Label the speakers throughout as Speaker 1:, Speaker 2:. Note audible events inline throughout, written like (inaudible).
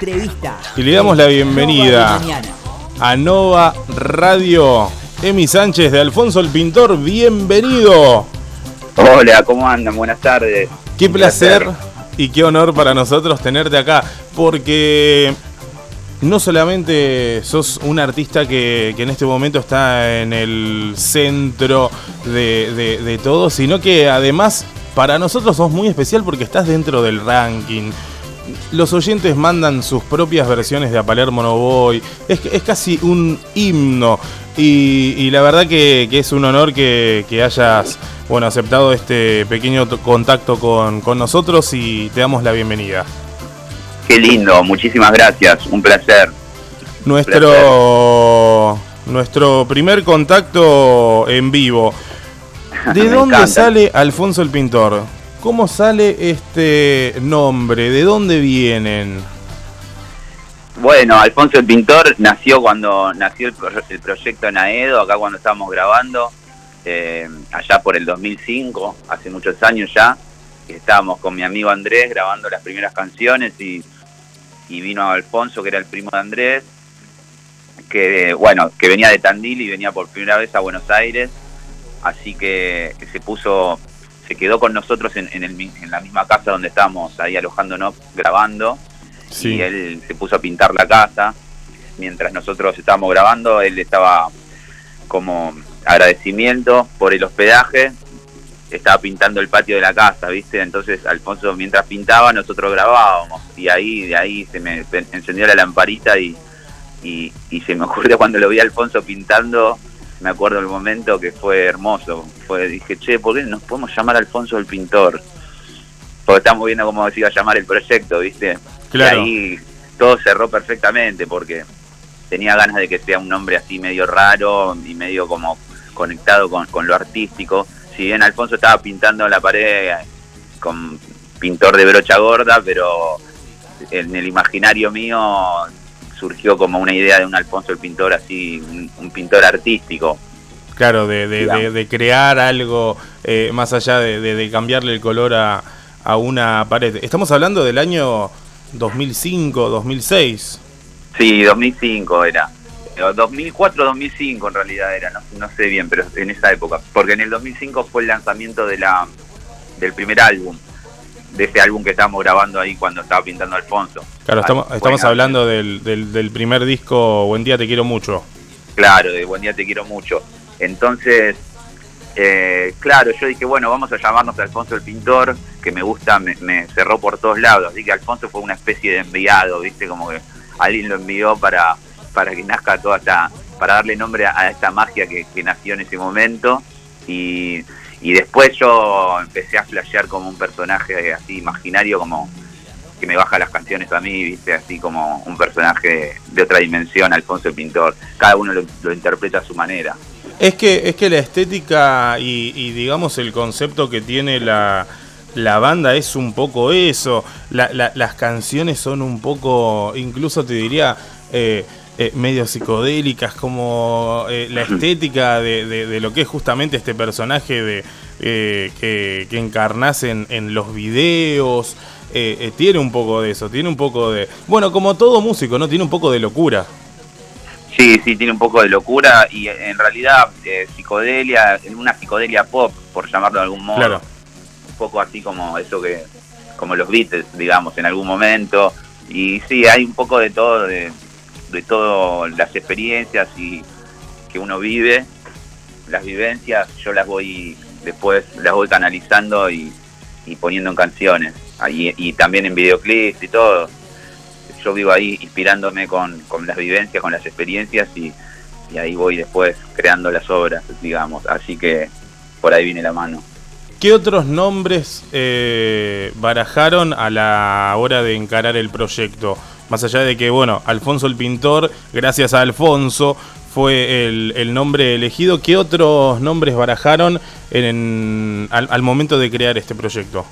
Speaker 1: Entrevista.
Speaker 2: Y le damos la bienvenida a Nova Radio. Emi Sánchez de Alfonso el Pintor, bienvenido.
Speaker 3: Hola, ¿cómo andan? Buenas tardes.
Speaker 2: Qué placer, y qué honor para nosotros tenerte acá, porque no solamente sos un artista que, en este momento está en el centro de, de todo, sino que además para nosotros sos muy especial porque estás dentro del ranking. Los oyentes mandan sus propias versiones de A Palermo No Voy. Es, es casi un himno. Y, la verdad que, es un honor que, hayas bueno, aceptado este pequeño contacto con, nosotros y te damos la bienvenida.
Speaker 3: Qué lindo, muchísimas gracias, un placer.
Speaker 2: Nuestro, nuestro primer contacto en vivo. (laughs) ¿De dónde sale Alfonso el Pintor? ¿Cómo sale este nombre? ¿De dónde vienen?
Speaker 3: Bueno, Alfonso el Pintor nació cuando nació el, proyecto en Aedo, acá cuando estábamos grabando, eh, allá por el 2005, hace muchos años ya. Estábamos con mi amigo Andrés grabando las primeras canciones y, y vino Alfonso, que era el primo de Andrés, que bueno, que venía de Tandil y venía por primera vez a Buenos Aires así que, se puso, se quedó con nosotros en, la misma casa donde estábamos ahí alojándonos grabando. Y él se puso a pintar la casa. Mientras nosotros estábamos grabando, él estaba como agradecimiento por el hospedaje, estaba pintando el patio de la casa, ¿viste? Entonces Alfonso mientras pintaba nosotros grabábamos. Y ahí de ahí se me encendió la lamparita y, y, y se me ocurrió cuando lo vi a Alfonso pintando me acuerdo el momento que fue hermoso. Fue, dije, che, ¿por qué nos podemos llamar Alfonso el Pintor? Porque estamos viendo cómo se iba a llamar el proyecto, ¿viste? Claro. Y ahí todo cerró perfectamente porque tenía ganas de que sea un nombre así medio raro y medio como conectado con, con lo artístico. Si bien Alfonso estaba pintando la pared con pintor de brocha gorda, pero en el imaginario mío surgió como una idea de un Alfonso el pintor así, un, pintor artístico.
Speaker 2: Claro, de, de, crear algo eh, más allá de, cambiarle el color a, a, una pared. Estamos hablando del año 2005, 2006.
Speaker 3: Sí, 2005 era. 2004, 2005 en realidad era, no, no sé bien, pero en esa época. Porque en el 2005 fue el lanzamiento de la del primer álbum de ese álbum que estábamos grabando ahí cuando estaba pintando Alfonso.
Speaker 2: Claro, estamos, estamos hablando del, del, primer disco Buen Día Te Quiero Mucho.
Speaker 3: Claro, de Buen Día Te Quiero Mucho. Entonces, eh, claro, yo dije, bueno, vamos a llamarnos Alfonso el Pintor, que me gusta, me, cerró por todos lados. Así que Alfonso fue una especie de enviado, ¿viste? Como que alguien lo envió para, para que nazca toda esta, para darle nombre a, esta magia que, que nació en ese momento. Y y después yo empecé a flashear como un personaje así imaginario, como que me baja las canciones a mí, viste, así como un personaje de otra dimensión, Alfonso Pintor. Cada uno lo, interpreta a su manera.
Speaker 2: Es que, es que la estética y, digamos el concepto que tiene la, la banda es un poco eso. las canciones son un poco, incluso te diría, eh, eh, medio psicodélicas, como eh, la (clears throat) estética de, lo que es justamente este personaje de, eh, que, que, encarnas en, los videos. tiene un poco de eso, tiene un poco de. Bueno, como todo músico, ¿no? Tiene un poco de locura.
Speaker 3: Sí, sí, tiene un poco de locura y en realidad psicodelia, en una psicodelia pop, por llamarlo de algún modo. Claro. Un poco así como eso que. como los Beatles, digamos, en algún momento. Y sí, hay un poco de todo, de, de todas las experiencias y que uno vive, las vivencias, yo las voy después las voy canalizando y, poniendo en canciones y, también en videoclips y todo. Yo vivo ahí inspirándome con, las vivencias, con las experiencias y, ahí voy después creando las obras, digamos. Así que por ahí viene la mano.
Speaker 2: ¿Qué otros nombres eh, barajaron a la hora de encarar el proyecto? Más allá de que, bueno, Alfonso el Pintor, gracias a Alfonso, fue el, nombre elegido. ¿Qué otros nombres barajaron en, al, momento de crear este proyecto?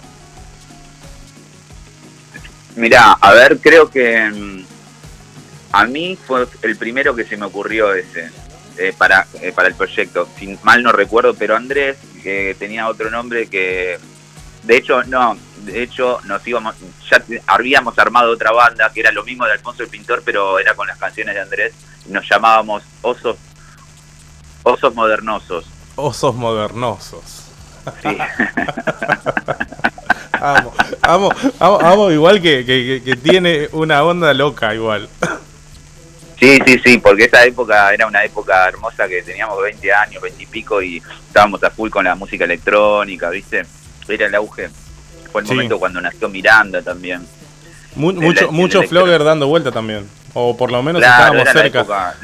Speaker 3: Mirá, a ver, creo que mm, a mí fue el primero que se me ocurrió ese eh, para, eh, para el proyecto. Si mal no recuerdo, pero Andrés, que tenía otro nombre que de hecho, no, de hecho nos íbamos, ya habíamos armado otra banda que era lo mismo de Alfonso el Pintor, pero era con las canciones de Andrés, nos llamábamos Osos, Osos Modernosos.
Speaker 2: Osos Modernosos. Sí. (laughs) amo, amo, amo, igual que, que, tiene una onda loca igual.
Speaker 3: Sí, sí, sí, porque esa época era una época hermosa que teníamos 20 años, 20 y pico y estábamos a full con la música electrónica, ¿viste? Era el auge. Fue el momento cuando nació Miranda también.
Speaker 2: mucho mucho flogger dando vuelta también. O por lo menos estábamos cerca.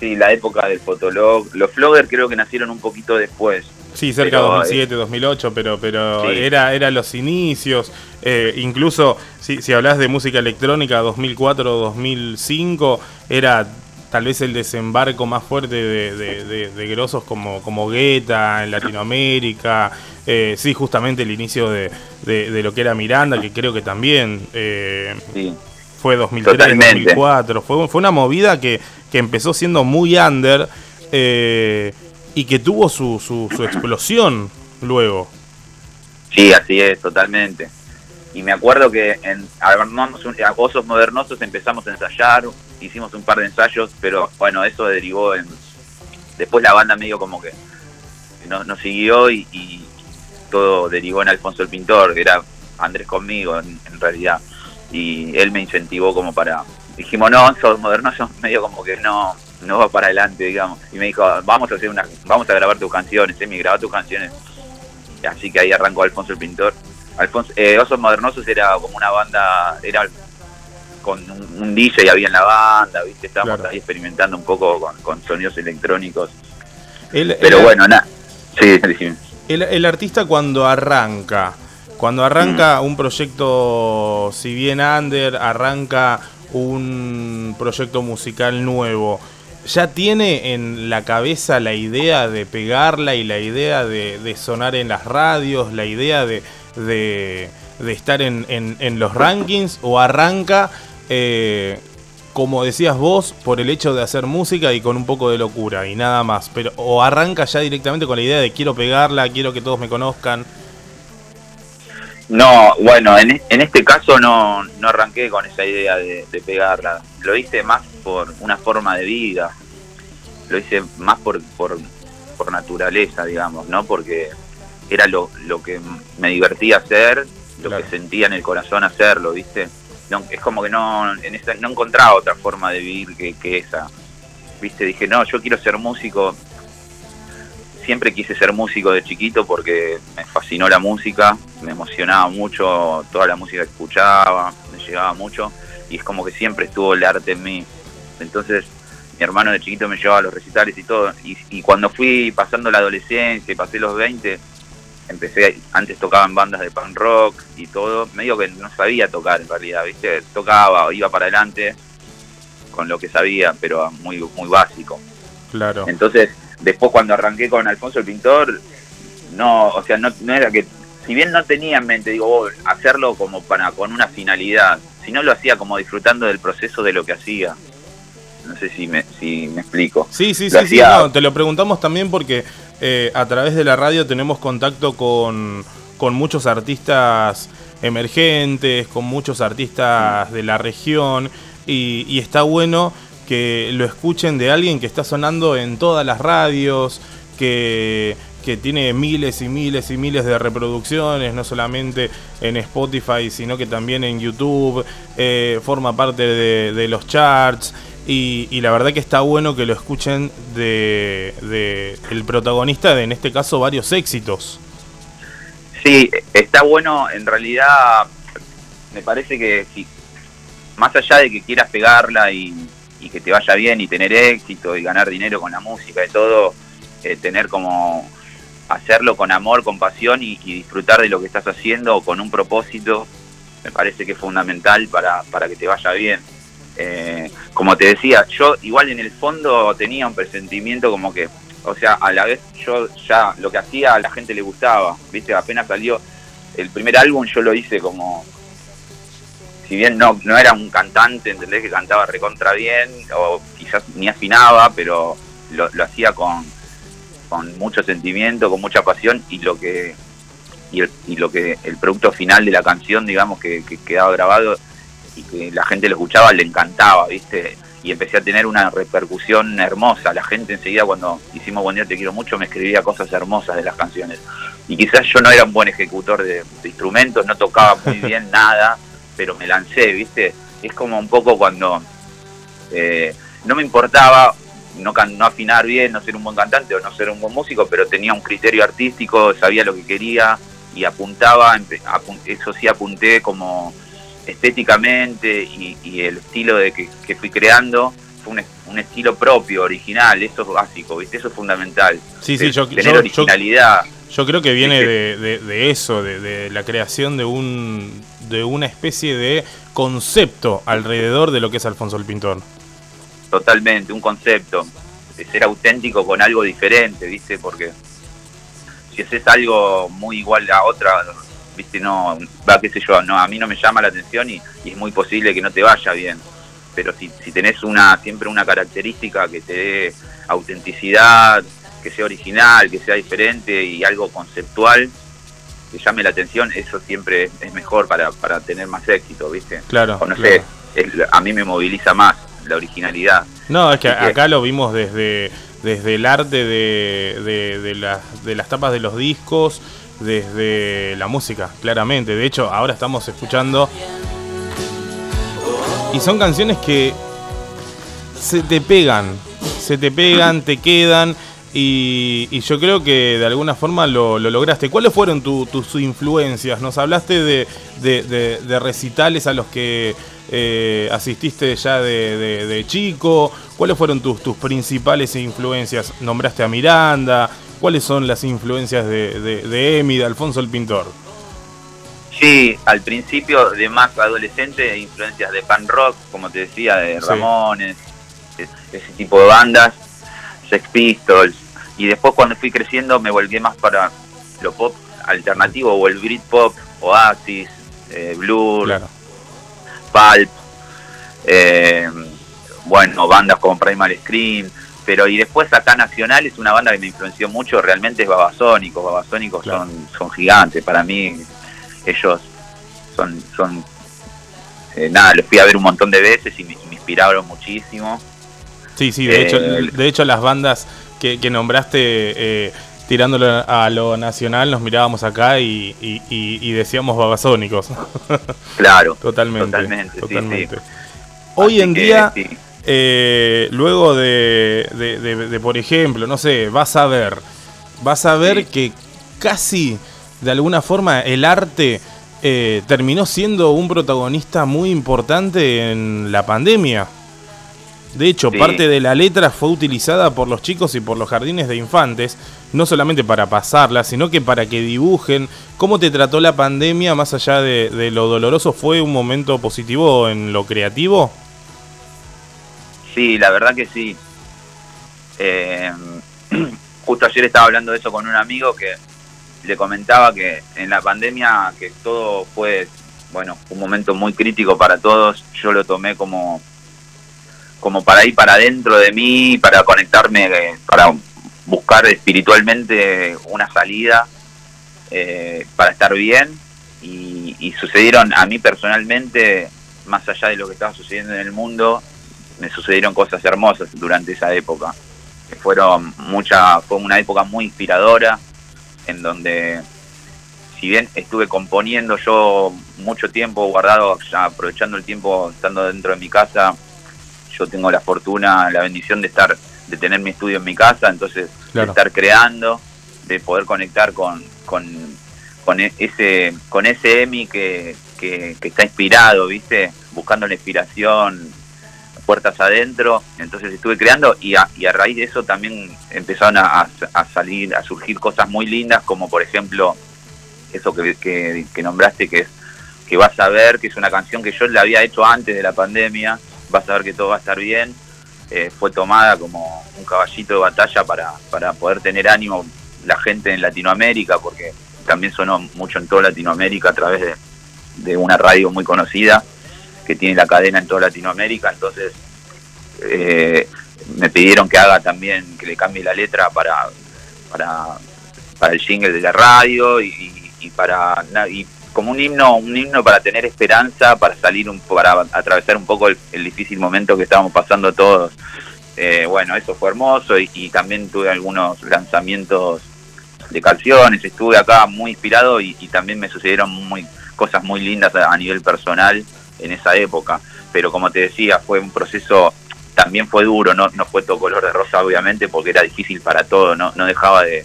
Speaker 3: sí, la época del fotolog. Los flogger creo que nacieron un poquito después.
Speaker 2: Sí, cerca de 2007, 2008, pero, pero era, era los inicios. Eh, incluso si, si hablas de música electrónica 2004, 2005, era tal vez el desembarco más fuerte de, de, de, grosos como, como Guetta en Latinoamérica. Eh, sí, justamente el inicio de, lo que era Miranda, que creo que también eh, fue 2003, 2004. Fue, fue una movida que, que empezó siendo muy under. Eh, y que tuvo su, su, explosión luego.
Speaker 3: Sí, así es, totalmente. Y me acuerdo que en armamos un, Osos Modernosos empezamos a ensayar, hicimos un par de ensayos, pero bueno, eso derivó en... Después la banda medio como que nos, nos siguió y, todo derivó en Alfonso el Pintor, que era Andrés conmigo en, realidad. Y él me incentivó como para... Dijimos, no, Osos Modernosos (laughs) medio como que no no va para adelante, digamos. Y me dijo, vamos a hacer una, vamos a grabar tus canciones, Emi, graba tus canciones. Así que ahí arrancó Alfonso el Pintor. Alfonso, eh, Osos Modernosos era como una banda, era con un, DJ había en la banda, ¿viste? Estábamos ahí experimentando un poco con, sonidos electrónicos. Pero bueno, nada. Sí, (laughs)
Speaker 2: el, el, artista cuando arranca, cuando arranca mm. un proyecto, si bien under, arranca un proyecto musical nuevo ya tiene en la cabeza la idea de pegarla y la idea de, sonar en las radios, la idea de, de, estar en, en, los rankings o arranca, eh, como decías vos, por el hecho de hacer música y con un poco de locura y nada más, pero o arranca ya directamente con la idea de quiero pegarla, quiero que todos me conozcan.
Speaker 3: No, bueno, en, en este caso no, no arranqué con esa idea de, de, pegarla. Lo hice más por una forma de vida. Lo hice más por, por, por naturaleza, digamos, ¿no? Porque era lo, lo que me divertía hacer, lo que sentía en el corazón hacerlo, ¿viste? No, es como que no, en esa, no encontraba otra forma de vivir que, que esa. ¿Viste? Dije, no, yo quiero ser músico siempre quise ser músico de chiquito porque me fascinó la música, me emocionaba mucho toda la música que escuchaba, me llegaba mucho y es como que siempre estuvo el arte en mí. Entonces mi hermano de chiquito me llevaba a los recitales y todo y, cuando fui pasando la adolescencia y pasé los 20, empecé, antes tocaba en bandas de punk rock y todo, medio que no sabía tocar en realidad, ¿viste? Tocaba, iba para adelante con lo que sabía, pero muy, muy básico.
Speaker 2: Claro.
Speaker 3: Entonces, Después cuando arranqué con Alfonso el Pintor, no, o sea, no, no era que, si bien no tenía en mente, digo, oh, hacerlo como para con una finalidad, sino lo hacía como disfrutando del proceso de lo que hacía. No sé si me, si me explico.
Speaker 2: Sí, sí, sí, sí te lo preguntamos también porque eh, a través de la radio tenemos contacto con, con muchos artistas emergentes, con muchos artistas de la región y, está bueno que lo escuchen de alguien que está sonando en todas las radios, que, tiene miles y miles y miles de reproducciones, no solamente en Spotify, sino que también en YouTube, eh, forma parte de, los charts. Y, la verdad que está bueno que lo escuchen de, de, el protagonista de, en este caso, varios éxitos.
Speaker 3: Sí, está bueno, en realidad me parece que si, más allá de que quieras pegarla y, y que te vaya bien y tener éxito y ganar dinero con la música y todo, eh, tener como hacerlo con amor, con pasión y, disfrutar de lo que estás haciendo con un propósito, me parece que es fundamental para, para que te vaya bien. Eh, como te decía, yo igual en el fondo tenía un presentimiento como que, o sea, a la vez yo ya lo que hacía a la gente le gustaba, viste, apenas salió el primer álbum yo lo hice como si bien no, no era un cantante, ¿entendés? Que cantaba recontra bien, o quizás ni afinaba, pero lo, hacía con, con mucho sentimiento, con mucha pasión, y lo que y, lo que el producto final de la canción, digamos, que, quedaba grabado y que la gente lo escuchaba, le encantaba, ¿viste? Y empecé a tener una repercusión hermosa. La gente enseguida cuando hicimos Buen Día Te Quiero Mucho me escribía cosas hermosas de las canciones. Y quizás yo no era un buen ejecutor de, instrumentos, no tocaba muy (laughs) bien nada, pero me lancé, ¿viste? Es como un poco cuando eh, no me importaba no, no afinar bien, no ser un buen cantante o no ser un buen músico, pero tenía un criterio artístico, sabía lo que quería, y apuntaba, eso sí apunté como estéticamente y, el estilo de que, fui creando fue un, estilo propio, original, eso es básico, ¿viste? Eso es fundamental.
Speaker 2: Sí, sí, yo,
Speaker 3: tener originalidad.
Speaker 2: Yo, creo que viene de, eso, de, la creación de un de una especie de concepto alrededor de lo que es Alfonso el Pintor.
Speaker 3: Totalmente, un concepto, de ser auténtico con algo diferente, ¿viste? Porque si haces algo muy igual a otra, viste, no, va, qué sé yo, no, a mí no me llama la atención y, es muy posible que no te vaya bien. Pero si, si tenés una, siempre una característica que te dé autenticidad, que sea original, que sea diferente y algo conceptual, que llame la atención, eso siempre es mejor para, para tener más éxito, ¿viste?
Speaker 2: Claro.
Speaker 3: O no sé, a mí me moviliza más la originalidad.
Speaker 2: No, es que acá lo vimos desde desde el arte de, de, de las tapas de los discos, desde la música, claramente. De hecho, ahora estamos escuchando... Y son canciones que se te pegan, se te pegan, te quedan. Y, yo creo que de alguna forma lo, lograste. ¿Cuáles fueron tus influencias? Nos hablaste de, de recitales a los que eh, asististe ya de, chico? ¿Cuáles fueron tus, tus principales influencias? ¿Nombraste a Miranda? ¿Cuáles son las influencias de, de, Emi, de Alfonso el Pintor?
Speaker 3: Sí, al principio de más adolescente, influencias de pan rock, como te decía, de Ramones, ese tipo de bandas, Sex Pistols, y después cuando fui creciendo me volví más para lo pop alternativo o el Britpop, Oasis, eh, Blur, claro. Pulp, eh, bueno, bandas como Primal Scream, pero y después acá Nacional es una banda que me influenció mucho, realmente es Babasónicos, Babasónicos son, son gigantes, para mí ellos son, son eh, nada, los fui a ver un montón de veces y me, inspiraron muchísimo.
Speaker 2: Sí, sí, de, hecho, eh, de hecho las bandas que, que nombraste tirándolo a lo nacional, nos mirábamos acá y, y, decíamos babasónicos. (laughs)
Speaker 3: Claro.
Speaker 2: totalmente. Totalmente. Hoy en día, eh, luego de, por ejemplo, no sé, vas a ver, vas a ver que casi de alguna forma el arte eh, terminó siendo un protagonista muy importante en la pandemia. De hecho, parte de la letra fue utilizada por los chicos y por los jardines de infantes, no solamente para pasarla, sino que para que dibujen cómo te trató la pandemia, más allá de, lo doloroso, ¿fue un momento positivo en lo creativo?
Speaker 3: Sí, la verdad que sí. Eh, (clears throat) justo ayer estaba hablando de eso con un amigo que le comentaba que en la pandemia que todo fue, bueno, un momento muy crítico para todos, yo lo tomé como como para ir para adentro de mí, para conectarme, eh, para buscar espiritualmente una salida, eh, para estar bien. Y, sucedieron a mí personalmente, más allá de lo que estaba sucediendo en el mundo, me sucedieron cosas hermosas durante esa época. Que fueron mucha, fue una época muy inspiradora, en donde si bien estuve componiendo yo mucho tiempo guardado, aprovechando el tiempo estando dentro de mi casa, yo tengo la fortuna, la bendición de estar, de tener mi estudio en mi casa, entonces de estar creando, de poder conectar con, con, con e, ese, con ese Emi que, que, está inspirado, ¿viste? Buscando la inspiración, puertas adentro, entonces estuve creando y a, y a raíz de eso también empezaron a, salir, a surgir cosas muy lindas, como por ejemplo eso que, nombraste que es que vas a ver, que es una canción que yo la había hecho antes de la pandemia, vas a ver que todo va a estar bien. Eh, fue tomada como un caballito de batalla para, para poder tener ánimo la gente en Latinoamérica, porque también sonó mucho en toda Latinoamérica a través de, una radio muy conocida que tiene la cadena en toda Latinoamérica, entonces eh, me pidieron que haga también, que le cambie la letra para, para, el jingle de la radio y, para y como un himno, un himno para tener esperanza, para salir un, para atravesar un poco el, difícil momento que estábamos pasando todos. Eh, bueno, eso fue hermoso y, también tuve algunos lanzamientos de canciones, estuve acá muy inspirado y, también me sucedieron muy cosas muy lindas a, nivel personal en esa época. Pero como te decía, fue un proceso, también fue duro, no, no fue todo color de rosa obviamente porque era difícil para todo, no, no dejaba de,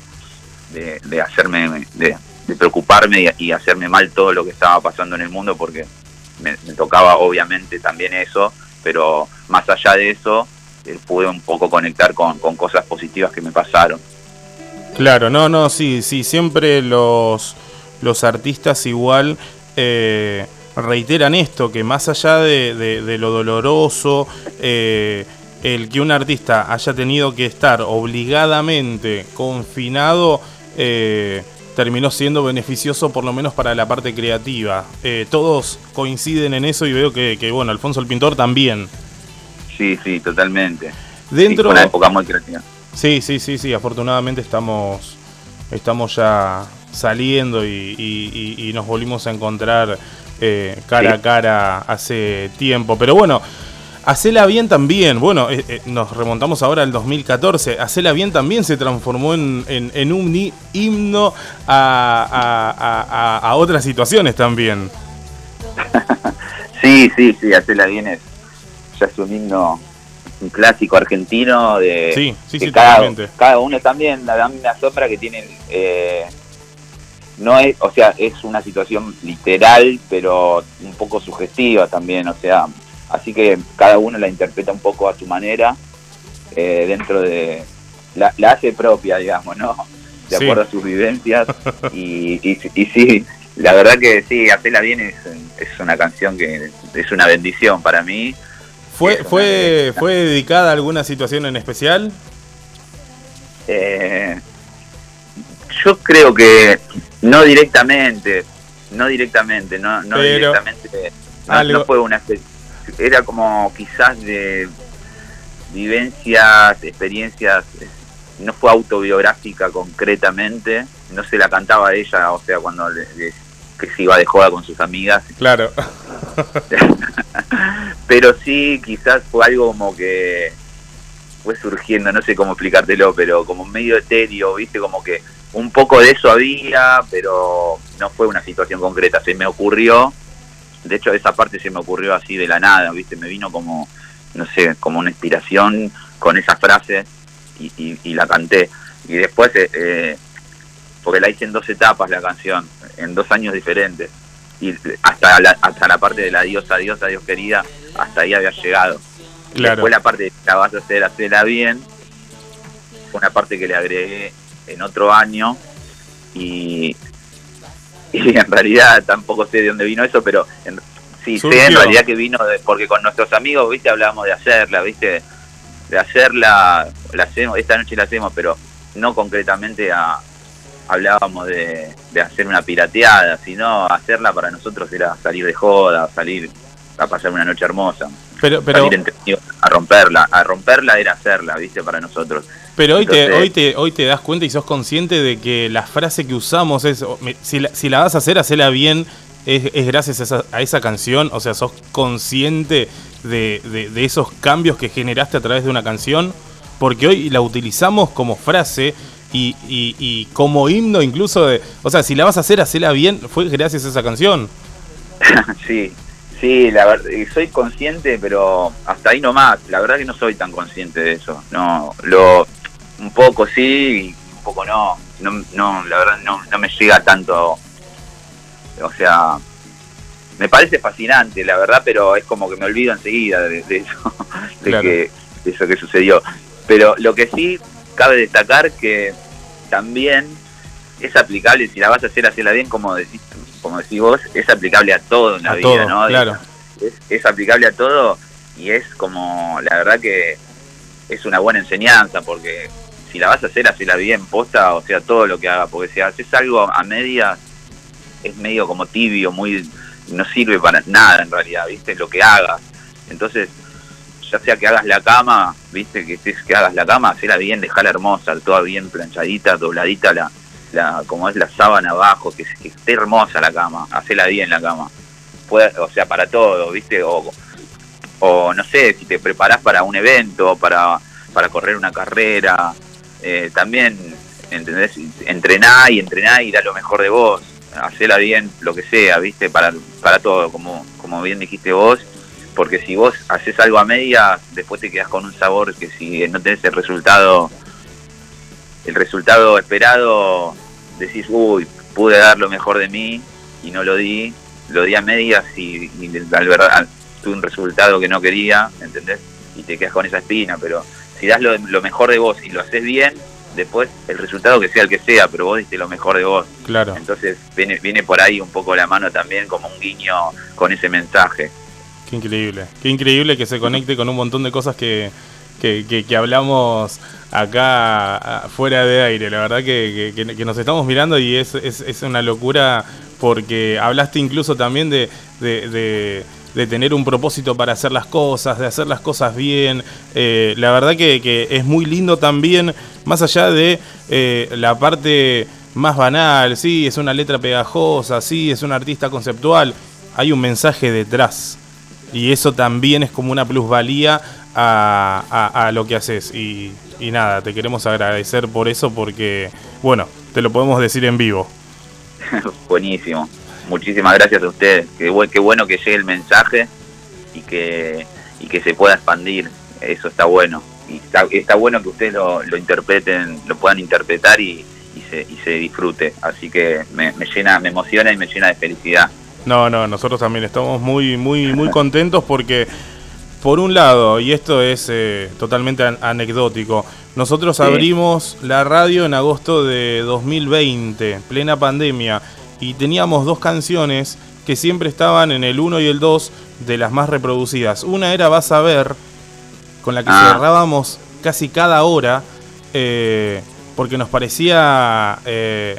Speaker 3: hacerme, de, preocuparme y, hacerme mal todo lo que estaba pasando en el mundo porque me, tocaba obviamente también eso, pero más allá de eso eh, pude un poco conectar con, con cosas positivas que me pasaron.
Speaker 2: Claro, no, no, sí, sí, siempre los, los artistas igual eh, reiteran esto, que más allá de, lo doloroso, eh, el que un artista haya tenido que estar obligadamente confinado, eh, terminó siendo beneficioso por lo menos para la parte creativa. todos coinciden en eso y veo que, bueno, Alfonso el Pintor también.
Speaker 3: Sí, sí, totalmente.
Speaker 2: Dentro...
Speaker 3: una época muy creativa.
Speaker 2: Sí, sí, sí, sí, afortunadamente estamos, estamos ya saliendo y, nos volvimos a encontrar eh, cara a cara hace tiempo. Pero bueno, Hacela Bien también, bueno, eh, eh, nos remontamos ahora al 2014, Hacela Bien también se transformó en, un himno a, otras situaciones también. (laughs)
Speaker 3: sí, sí, sí, Hacela Bien es, ya es un himno un clásico argentino de
Speaker 2: sí, sí, sí,
Speaker 3: cada, cada, uno también la, la sombra que tienen eh, no es o sea es una situación literal pero un poco sugestiva también o sea así que cada uno la interpreta un poco a su manera eh, dentro de la, hace propia digamos no de acuerdo a sus vivencias (laughs) y, y, y, sí la verdad que sí hacerla bien es, es una canción que es una bendición para mí.
Speaker 2: ¿Fue, fue, ¿Fue dedicada a alguna situación en especial?
Speaker 3: Eh, yo creo que no directamente, no directamente, no, no directamente, no, fue una era como quizás de vivencias, experiencias, no fue autobiográfica concretamente, no se la cantaba ella, o sea, cuando que se iba de joda con sus amigas.
Speaker 2: Claro. (laughs)
Speaker 3: pero sí, quizás fue algo como que fue surgiendo, no sé cómo explicártelo, pero como medio etéreo, viste, como que un poco de eso había, pero no fue una situación concreta, se me ocurrió, de hecho esa parte se me ocurrió así de la nada, viste, me vino como, no sé, como una inspiración con esa frase y, la canté. Y después, eh, eh, porque la hice en dos etapas la canción, en dos años diferentes y hasta la, hasta la parte de la diosa, diosa, Dios querida, hasta ahí había llegado. Claro. Después la parte de la vas a hacer, hacerla bien, fue una parte que le agregué en otro año y, y (laughs) en realidad tampoco sé de dónde vino eso, pero sí sé en realidad que vino de, porque con nuestros amigos, viste, hablábamos de hacerla, viste, de hacerla, la hacemos, esta noche la hacemos, pero no concretamente a, hablábamos de, hacer una pirateada, sino hacerla para nosotros era salir de joda, salir a pasar una noche hermosa.
Speaker 2: Pero, pero
Speaker 3: a romperla, a romperla era hacerla, viste, para nosotros.
Speaker 2: Pero hoy te, hoy te, hoy te das cuenta y sos consciente de que la frase que usamos es, si la, si la vas a hacer, hacela bien, es, gracias a esa, a esa, canción, o sea, sos consciente de, de, de esos cambios que generaste a través de una canción, porque hoy la utilizamos como frase y, y, como himno incluso de... O sea, si la vas a hacer, hacela bien, fue gracias a esa canción. (laughs)
Speaker 3: sí, sí, la verdad, soy consciente, pero hasta ahí nomás. La verdad que no soy tan consciente de eso. No, lo un poco sí y un poco no. No, no la verdad no, no me llega tanto. O sea, me parece fascinante, la verdad, pero es como que me olvido enseguida de, eso, (laughs) de, que, de eso que sucedió. Pero lo que sí cabe destacar que también es aplicable, si la vas a hacer, hacerla bien, como decís, como decís vos, es aplicable a todo en la vida, ¿no?
Speaker 2: Claro.
Speaker 3: Es, aplicable a todo y es como, la verdad que es una buena enseñanza, porque si la vas a hacer, hacerla bien, posta, o sea, todo lo que haga, porque si haces algo a medias, es medio como tibio, muy no sirve para nada en realidad, ¿viste? Lo que hagas. Entonces, ya sea que hagas la cama, viste, que, que hagas la cama, hacela bien, dejala hermosa, toda bien planchadita, dobladita la, la, como es la sábana abajo, que, que esté hermosa la cama, hacela bien la cama. O sea, para todo, ¿viste? O, no sé, si te preparás para un evento, para, para correr una carrera, eh, también, ¿entendés? Entrená y entrená y da lo mejor de vos, hacela bien, lo que sea, ¿viste? Para, para todo, como, como bien dijiste vos, porque si vos haces algo a media, después te quedas con un sabor que si no tenés el resultado, el resultado esperado, decís, uy, pude dar lo mejor de mí y no lo di, lo di a medias y, al verdad tuve un resultado que no quería, ¿entendés? Y te quedas con esa espina, pero si das lo, lo mejor de vos y lo haces bien, después el resultado que sea el que sea, pero vos diste lo mejor de vos.
Speaker 2: Claro.
Speaker 3: Entonces viene, viene por ahí un poco la mano también como un guiño con ese mensaje.
Speaker 2: Qué increíble, qué increíble que se conecte con un montón de cosas que, que, que, hablamos acá fuera de aire. La verdad que, que nos estamos mirando y es, es, es, una locura porque hablaste incluso también de, de de tener un propósito para hacer las cosas, de hacer las cosas bien. Eh, la verdad que, es muy lindo también, más allá de eh, la parte más banal, sí, es una letra pegajosa, sí, es un artista conceptual, hay un mensaje detrás. Y eso también es como una plusvalía a, lo que haces. Y, y nada, te queremos agradecer por eso porque, bueno, te lo podemos decir en vivo. (laughs)
Speaker 3: Buenísimo muchísimas gracias a ustedes. Qué, qué bueno que llegue el mensaje y que, y que se pueda expandir. Eso está bueno. Y está, bueno que ustedes lo, lo, interpreten, lo puedan interpretar y, y, se, y se disfrute. Así que me, llena, me emociona y me llena de felicidad.
Speaker 2: No, no, nosotros también estamos muy, muy, muy (laughs) contentos porque, por un lado, y esto es eh, totalmente anecdótico, nosotros abrimos la radio en agosto de 2020, plena pandemia y teníamos dos canciones que siempre estaban en el 1 y el 2 de las más reproducidas. Una era Vas a ver, con la que ah. cerrábamos casi cada hora, eh, porque nos parecía eh,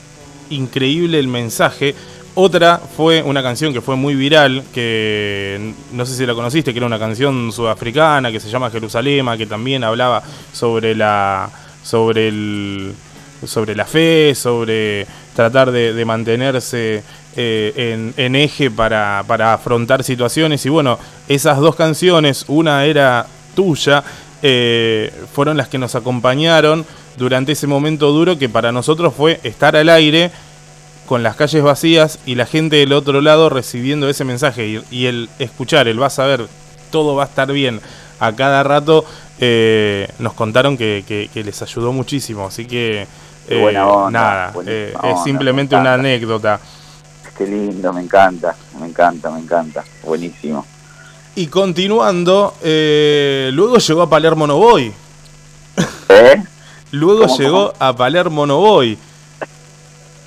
Speaker 2: increíble el mensaje. Otra fue una canción que fue muy viral, que no sé si la conociste, que era una canción sudafricana que se llama Jerusalema, que también hablaba sobre la sobre el sobre la fe, sobre tratar de, mantenerse eh, en, eje para, afrontar situaciones. Y bueno, esas dos canciones, una era tuya, eh, fueron las que nos acompañaron durante ese momento duro que para nosotros fue estar al aire con las calles vacías y la gente del otro lado recibiendo ese mensaje y, el escuchar, el vas a ver, todo va a estar bien a cada rato, eh, nos contaron que les ayudó muchísimo. Así que
Speaker 3: eh,
Speaker 2: nada, eh, es simplemente una anécdota.
Speaker 3: Qué lindo, me encanta, me encanta, me encanta. Buenísimo.
Speaker 2: Y continuando, eh, luego llegó a Palermo No Voy. (laughs) luego llegó a Palermo No Voy.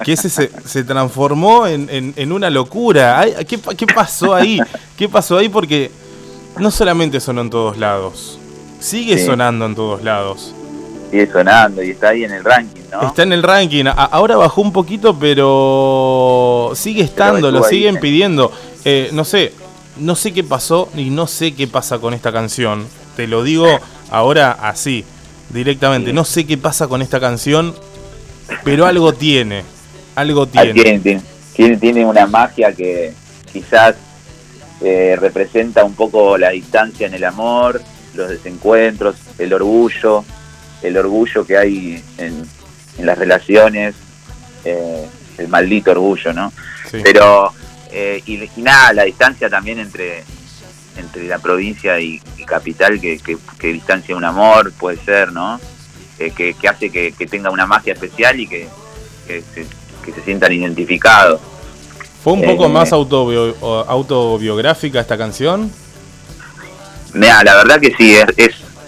Speaker 2: Que ese se, transformó en, una locura. ¿qué, ¿Qué pasó ahí? ¿Qué pasó ahí? Porque no solamente sonó en todos lados, sigue sonando en todos lados
Speaker 3: sigue sonando y está ahí en el ranking, ¿no?
Speaker 2: Está en el ranking. ahora bajó un poquito, pero sigue estando, lo siguen pidiendo. Eh, no sé, no sé qué pasó y no sé qué pasa con esta canción. Te lo digo ahora así, directamente. No sé qué pasa con esta canción, pero algo tiene. Algo ah,
Speaker 3: tiene. tiene, tiene, una magia que quizás eh, representa un poco la distancia en el amor, los desencuentros, el orgullo, el orgullo que hay en, las relaciones, eh, el maldito orgullo, ¿no? Pero, eh, y, nada, la distancia también entre, entre la provincia y, capital, que, que, distancia un amor, puede ser, ¿no? Eh, que, hace que, tenga una magia especial y que, se, sientan identificados.
Speaker 2: ¿Fue un poco más autobiográfica esta canción?
Speaker 3: Mira, la verdad que sí, es,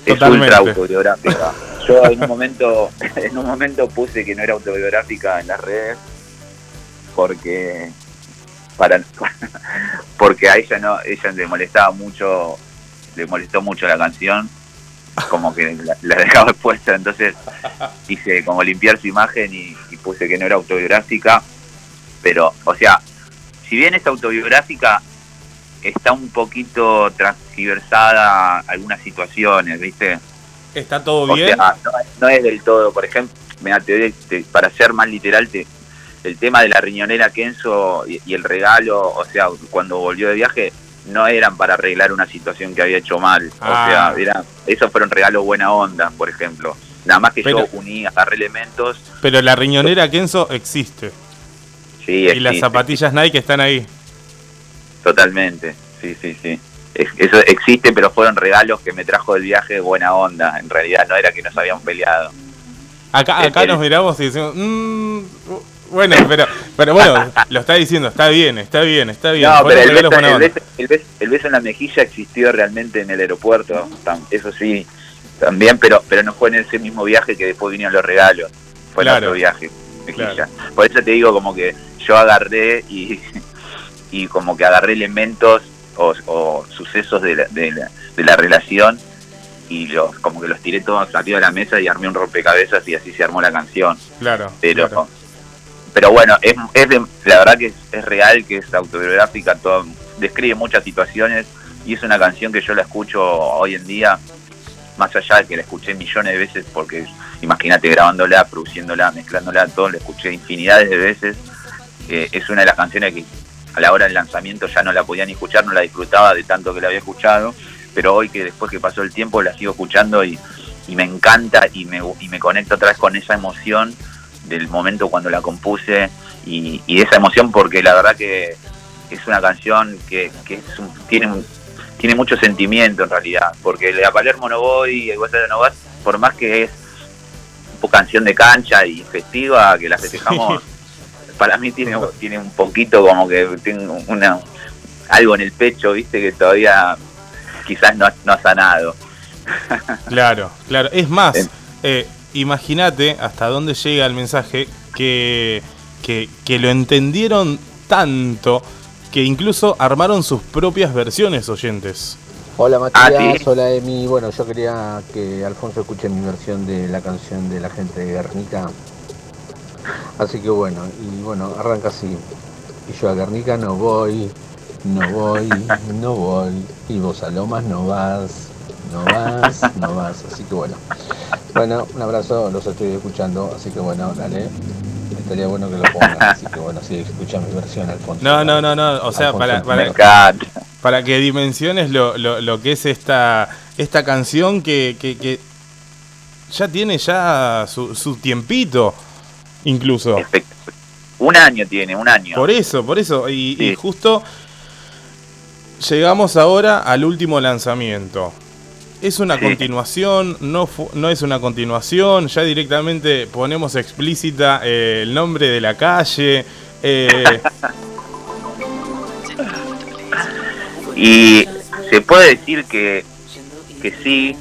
Speaker 3: es ultra autobiográfica. (laughs) Yo en un momento, (laughs) en un momento puse que no era autobiográfica en las redes porque para (laughs) porque a ella no, ella le molestaba mucho, le molestó mucho la canción, como que la, dejaba expuesta, entonces hice como limpiar su imagen y, puse que no era autobiográfica, pero, o sea, si bien es autobiográfica, está un poquito transgiversada algunas situaciones, ¿viste?
Speaker 2: ¿Está todo bien?
Speaker 3: no, es del todo, por ejemplo, mira, te, para ser más literal, te, el tema de la riñonera Kenzo y, el regalo, o sea, cuando volvió de viaje, no eran para arreglar una situación que había hecho mal. O sea, ah. esos fueron regalos buena onda, por ejemplo. Nada más que yo uní, agarré elementos.
Speaker 2: Pero la riñonera Kenzo existe.
Speaker 3: Sí,
Speaker 2: Y las zapatillas Nike están ahí.
Speaker 3: Totalmente, sí, sí, sí. eso existe, pero fueron regalos que me trajo del viaje de buena onda. En realidad no era que nos habíamos peleado.
Speaker 2: Acá, acá nos miramos y decimos, mmm, bueno, pero, pero bueno, (laughs) lo está diciendo, está bien, está bien, está bien.
Speaker 3: No, pero el beso, en la mejilla existió realmente en el aeropuerto, eso sí, también, pero pero no fue en ese mismo viaje que después vinieron los regalos, fue en otro viaje, mejilla. Por eso te digo como que yo agarré y, (laughs) y como que agarré elementos o, sucesos de la, de, la, de la relación y los como que los tiré todos arriba de la mesa y armé un rompecabezas y así se armó la canción.
Speaker 2: Claro.
Speaker 3: Pero pero bueno, es, es la verdad que es, real, que es autobiográfica, todo, describe muchas situaciones y es una canción que yo la escucho hoy en día, más allá de que la escuché millones de veces, porque imagínate grabándola, produciéndola, mezclándola, todo, la escuché infinidades de veces. es una de las canciones que a la hora del lanzamiento ya no la podía ni escuchar, no la disfrutaba de tanto que la había escuchado, pero hoy que después que pasó el tiempo la sigo escuchando y, y me encanta y me, y me conecto otra vez con esa emoción del momento cuando la compuse y, esa emoción porque la verdad que es una canción que, tiene tiene mucho sentimiento en realidad, porque la Palermo no voy y el de no vas, por más que es un canción de cancha y festiva, que la festejamos, (laughs) para mí tiene, tiene un poquito como que tengo una algo en el pecho, viste, que todavía quizás no, no ha sanado. (laughs)
Speaker 2: Claro, claro. Es más, eh, imagínate hasta dónde llega el mensaje que, que, lo entendieron tanto que incluso armaron sus propias versiones oyentes.
Speaker 1: Hola Matías, hola Emi. Bueno, yo quería que Alfonso escuche mi versión de la canción de la gente de Guernica. Así que bueno, y bueno, arranca así. Y yo a Guernica no voy, no voy, no voy. Y vos a Lomas no vas, no vas, no vas. Así que bueno. Bueno, un abrazo, los estoy escuchando, así que bueno, dale. Estaría bueno que lo pongan, (laughs) así que bueno, sí, escucha mi versión, Alfonso.
Speaker 2: No, no, no, no, o sea, para, para, para, que dimensiones lo, lo, lo, que es esta, esta canción que, que, que ya tiene ya su, su tiempito, incluso.
Speaker 3: Un año tiene, un año.
Speaker 2: Por eso, por eso, y, y justo llegamos ahora al último lanzamiento. ¿Es una continuación? No, ¿No es una continuación? Ya directamente ponemos explícita eh, el nombre de la calle. Eh.
Speaker 3: y se puede decir que, que sí.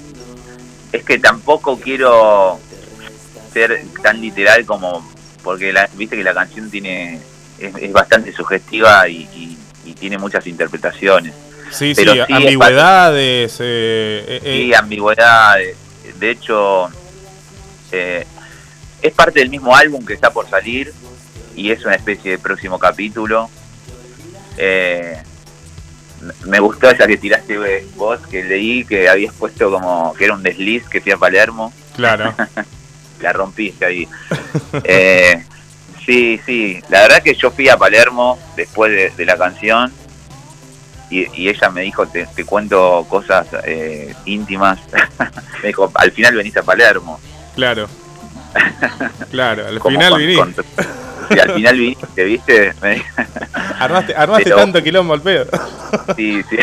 Speaker 3: Es que tampoco quiero ser tan literal como... Porque la, viste que la canción tiene es, bastante sugestiva y tiene muchas interpretaciones.
Speaker 2: Sí, sí, ambigüedades. Eh,
Speaker 3: eh, eh, sí, ambigüedades. De hecho, es parte del mismo álbum que está por salir y es una especie de próximo capítulo. me gustó esa que tiraste vos, que leí que habías puesto como que era un desliz que fui a Palermo.
Speaker 2: Claro. (laughs)
Speaker 3: la rompiste ahí. (laughs) sí, sí. La verdad que yo fui a Palermo después de la canción y, ella me dijo, te, cuento cosas eh, íntimas. (laughs) me dijo, al final venís a Palermo.
Speaker 2: Claro. (laughs) Claro, al final viniste.
Speaker 3: y al final viniste, ¿viste? (laughs)
Speaker 2: armaste armaste tanto quilombo al pedo.
Speaker 3: sí, sí.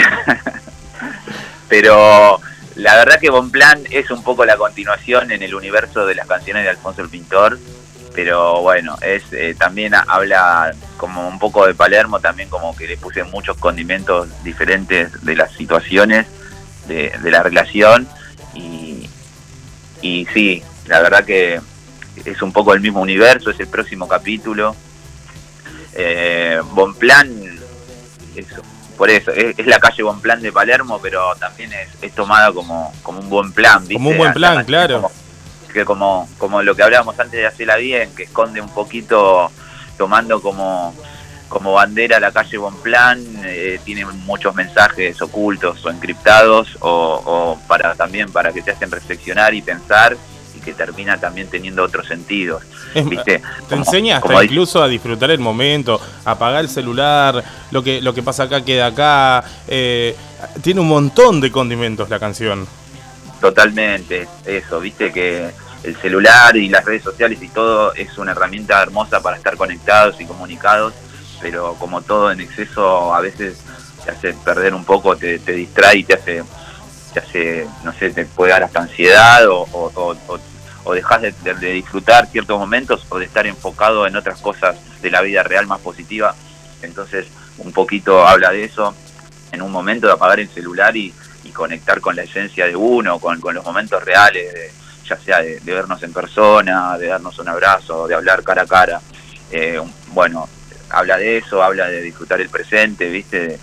Speaker 3: Pero la verdad que Bonplan es un poco la continuación en el universo de las canciones de Alfonso el Pintor pero bueno, es eh, también habla como un poco de Palermo, también como que le puse muchos condimentos diferentes de las situaciones de, la relación y, y sí, la verdad que es un poco el mismo universo, es el próximo capítulo. Eh, Bonplan, eso, por eso, es, la calle Bonplan de Palermo, pero también es, tomada como, como un buen plan.
Speaker 2: Como un buen plan, claro
Speaker 3: que como, como lo que hablábamos antes de hacerla bien, que esconde un poquito tomando como, como bandera la calle Bonplan, eh, tiene muchos mensajes ocultos o encriptados o, para también para que te hacen reflexionar y pensar y que termina también teniendo otros sentidos.
Speaker 2: ¿viste? Te enseña hasta incluso a disfrutar el momento, apagar el celular, lo que, lo que pasa acá queda acá. Eh, tiene un montón de condimentos la canción.
Speaker 3: Totalmente, eso, viste que el celular y las redes sociales y todo es una herramienta hermosa para estar conectados y comunicados, pero como todo en exceso a veces te hace perder un poco, te, distrae y te hace, te hace, no sé, te puede dar hasta ansiedad o, o, dejas de, disfrutar ciertos momentos o de estar enfocado en otras cosas de la vida real más positiva. Entonces, un poquito habla de eso, en un momento de apagar el celular y, conectar con la esencia de uno, con, con los momentos reales de ya sea de, vernos en persona, de darnos un abrazo, de hablar cara a cara. Eh, bueno, habla de eso, habla de disfrutar el presente, ¿viste?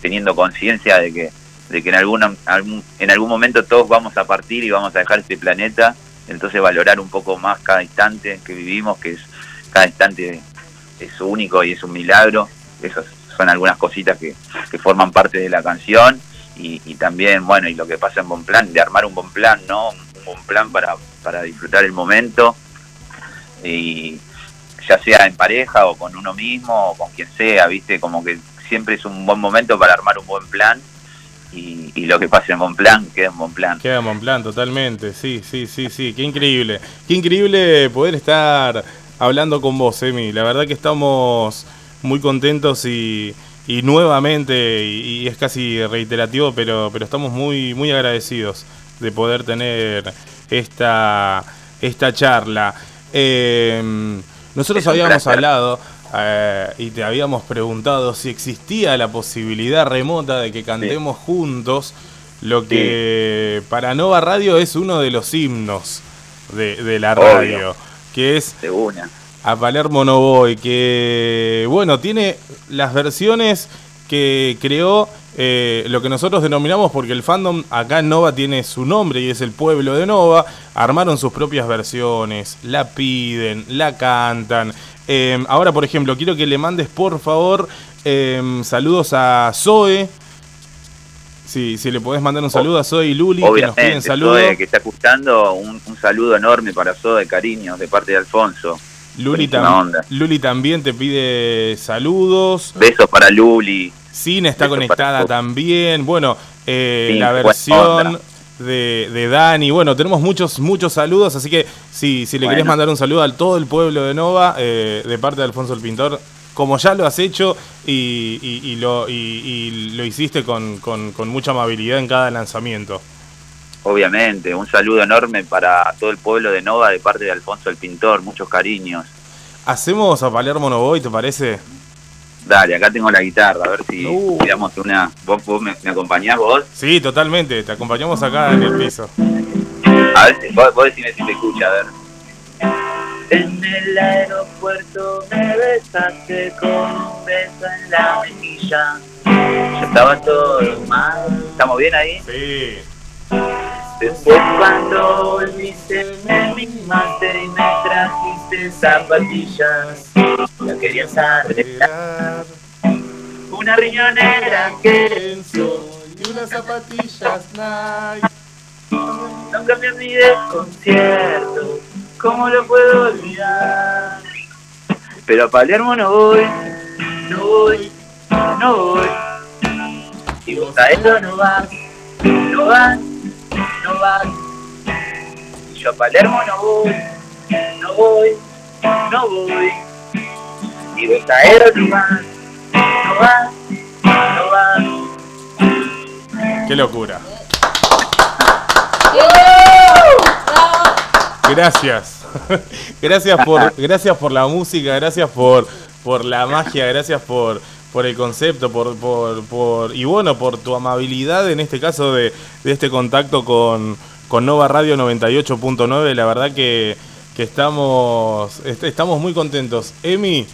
Speaker 3: Teniendo conciencia de que, de que en, algún, en algún momento todos vamos a partir y vamos a dejar este planeta, entonces valorar un poco más cada instante que vivimos, que es cada instante es único y es un milagro. Esas son algunas cositas que, forman parte de la canción. Y, y, también, bueno, y lo que pasa en Bon Plan, de armar un buen plan, ¿no? Plan para, para disfrutar el momento y ya sea en pareja o con uno mismo o con quien sea, viste, como que siempre es un buen momento para armar un buen plan y, lo que pase en buen plan queda en buen plan.
Speaker 2: Queda en buen plan, totalmente, sí, sí, sí, sí, qué increíble, qué increíble poder estar hablando con vos, Emi, la verdad que estamos muy contentos y, y nuevamente, y, y, es casi reiterativo, pero, pero estamos muy, muy agradecidos de poder tener esta, esta charla. Em, nosotros habíamos hablado eh, y te habíamos preguntado si existía la posibilidad remota de que cantemos juntos lo que para Nova Radio es uno de los himnos de, la radio, que es a Palermo No Voy, que bueno, tiene las versiones que creó eh, lo que nosotros denominamos, porque el fandom acá en Nova tiene su nombre y es el pueblo de Nova, armaron sus propias versiones, la piden, la cantan. Em, ahora, por ejemplo, quiero que le mandes por favor em, saludos a Zoe. Sí, si le podés mandar un saludo a Zoe y Luli,
Speaker 3: que nos piden saludos. que está escuchando, un, saludo enorme para Zoe, cariño, de parte de Alfonso.
Speaker 2: Luli, Luli también te pide saludos.
Speaker 3: Besos para Luli.
Speaker 2: Cine está conectada también. Bueno, eh, la versión de, de, Dani. Bueno, tenemos muchos, muchos saludos. Así que si, si le querés mandar un saludo a todo el pueblo de Nova, eh, de parte de Alfonso el Pintor, como ya lo has hecho y, lo, y, lo hiciste con, con, con mucha amabilidad en cada lanzamiento.
Speaker 3: Obviamente, un saludo enorme para todo el pueblo de Nova de parte de Alfonso el Pintor, muchos cariños.
Speaker 2: ¿Hacemos a Palermo Novoy, te parece?
Speaker 3: Dale, acá tengo la guitarra, a ver si uh. una. ¿Vos, me, acompañás vos?
Speaker 2: Sí, totalmente, te acompañamos acá en el piso.
Speaker 3: A ver, vos, vos decime si te escucha, a ver. En el aeropuerto me besaste con un beso en la mejilla. Ya estaba todo mal. ¿Estamos bien ahí?
Speaker 2: Sí.
Speaker 3: Después cuando volviste me mimaste y me trajiste zapatillas Ya querías arreglar Una riñonera que
Speaker 2: y unas zapatillas Nike.
Speaker 3: No cambias ni de concierto ¿Cómo lo puedo olvidar? Pero a Palermo no voy No voy, no voy. Y vos a eso no vas No vas no vas. Yo a Palermo no voy, no voy, no voy. Y vos a Eros no vas, no vas, no vas.
Speaker 2: Qué locura. Gracias. (laughs) Gracias por, (laughs) gracias por la música, gracias por, por la magia, gracias por, por el concepto, por, por, por, y bueno, por tu amabilidad en este caso de, de este contacto con, con Nova Radio 98.9. La verdad que, que estamos, estamos muy contentos. Emi.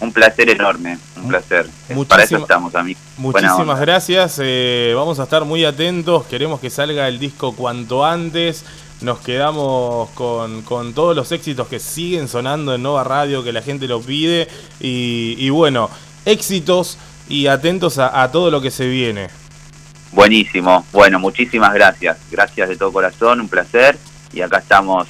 Speaker 3: Un placer enorme, un placer. Para eso estamos, amigos.
Speaker 2: Muchísimas gracias. Eh, vamos a estar muy atentos. Queremos que salga el disco cuanto antes. Nos quedamos con, con todos los éxitos que siguen sonando en Nova Radio, que la gente lo pide. Y, y bueno, éxitos y atentos a, todo lo que se viene.
Speaker 3: Buenísimo. Bueno, muchísimas gracias. Gracias de todo corazón, un placer. y acá estamos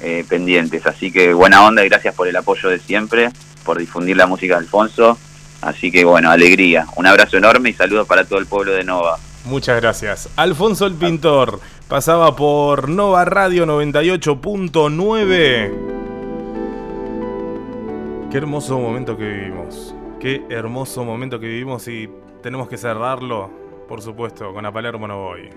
Speaker 3: eh, pendientes. Así que buena onda y gracias por el apoyo de siempre, por difundir la música de Alfonso. Así que bueno, alegría. Un abrazo enorme y saludos para todo el pueblo de Nova.
Speaker 2: Muchas gracias. Alfonso el Pintor pasaba por Nova Radio 98.9. Qué hermoso momento que vivimos. Qué hermoso momento que vivimos y tenemos que cerrarlo, por supuesto, con A Palermo no voy.